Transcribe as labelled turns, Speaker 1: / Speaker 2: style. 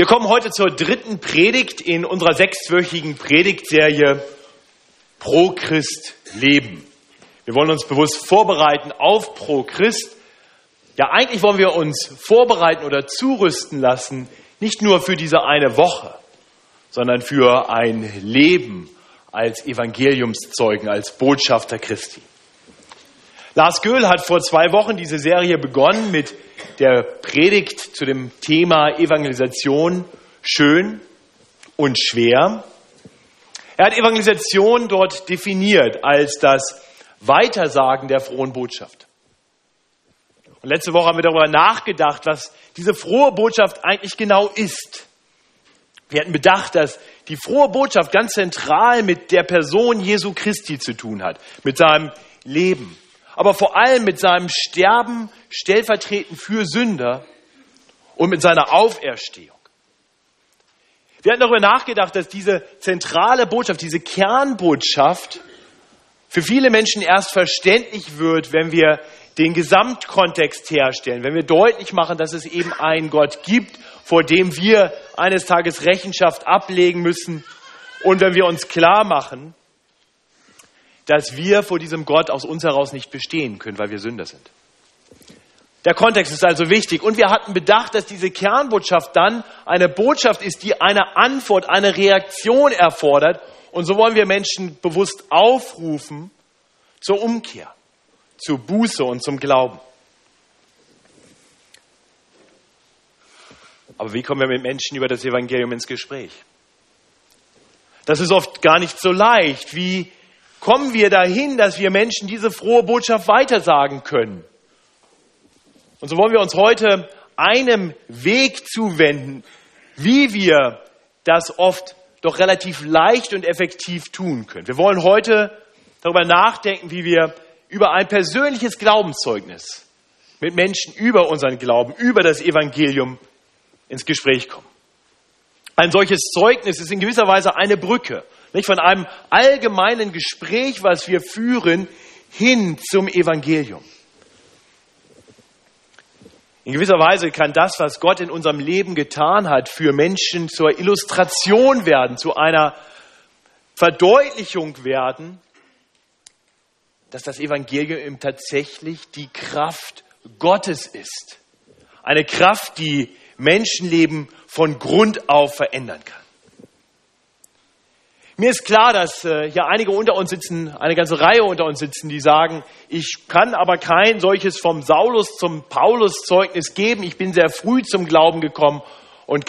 Speaker 1: Wir kommen heute zur dritten Predigt in unserer sechswöchigen Predigtserie Pro Christ Leben. Wir wollen uns bewusst vorbereiten auf Pro Christ. Ja, eigentlich wollen wir uns vorbereiten oder zurüsten lassen, nicht nur für diese eine Woche, sondern für ein Leben als Evangeliumszeugen, als Botschafter Christi. Lars Göhl hat vor zwei Wochen diese Serie begonnen mit der Predigt zu dem Thema Evangelisation schön und schwer. Er hat Evangelisation dort definiert als das Weitersagen der frohen Botschaft. Und letzte Woche haben wir darüber nachgedacht, was diese frohe Botschaft eigentlich genau ist. Wir hatten bedacht, dass die frohe Botschaft ganz zentral mit der Person Jesu Christi zu tun hat, mit seinem Leben, aber vor allem mit seinem Sterben stellvertretend für Sünder und mit seiner Auferstehung. Wir hatten darüber nachgedacht, dass diese zentrale Botschaft, diese Kernbotschaft für viele Menschen erst verständlich wird, wenn wir den Gesamtkontext herstellen, wenn wir deutlich machen, dass es eben einen Gott gibt, vor dem wir eines Tages Rechenschaft ablegen müssen und wenn wir uns klar machen, dass wir vor diesem Gott aus uns heraus nicht bestehen können, weil wir Sünder sind. Der Kontext ist also wichtig. Und wir hatten bedacht, dass diese Kernbotschaft dann eine Botschaft ist, die eine Antwort, eine Reaktion erfordert. Und so wollen wir Menschen bewusst aufrufen zur Umkehr, zur Buße und zum Glauben. Aber wie kommen wir mit Menschen über das Evangelium ins Gespräch? Das ist oft gar nicht so leicht. Wie kommen wir dahin, dass wir Menschen diese frohe Botschaft weitersagen können? Und so wollen wir uns heute einem Weg zuwenden, wie wir das oft doch relativ leicht und effektiv tun können. Wir wollen heute darüber nachdenken, wie wir über ein persönliches Glaubenszeugnis mit Menschen über unseren Glauben, über das Evangelium ins Gespräch kommen. Ein solches Zeugnis ist in gewisser Weise eine Brücke nicht von einem allgemeinen Gespräch, was wir führen, hin zum Evangelium. In gewisser Weise kann das, was Gott in unserem Leben getan hat, für Menschen zur Illustration werden, zu einer Verdeutlichung werden, dass das Evangelium tatsächlich die Kraft Gottes ist. Eine Kraft, die Menschenleben von Grund auf verändern kann. Mir ist klar, dass äh, hier einige unter uns sitzen, eine ganze Reihe unter uns sitzen, die sagen, ich kann aber kein solches vom Saulus zum Paulus Zeugnis geben. Ich bin sehr früh zum Glauben gekommen und kann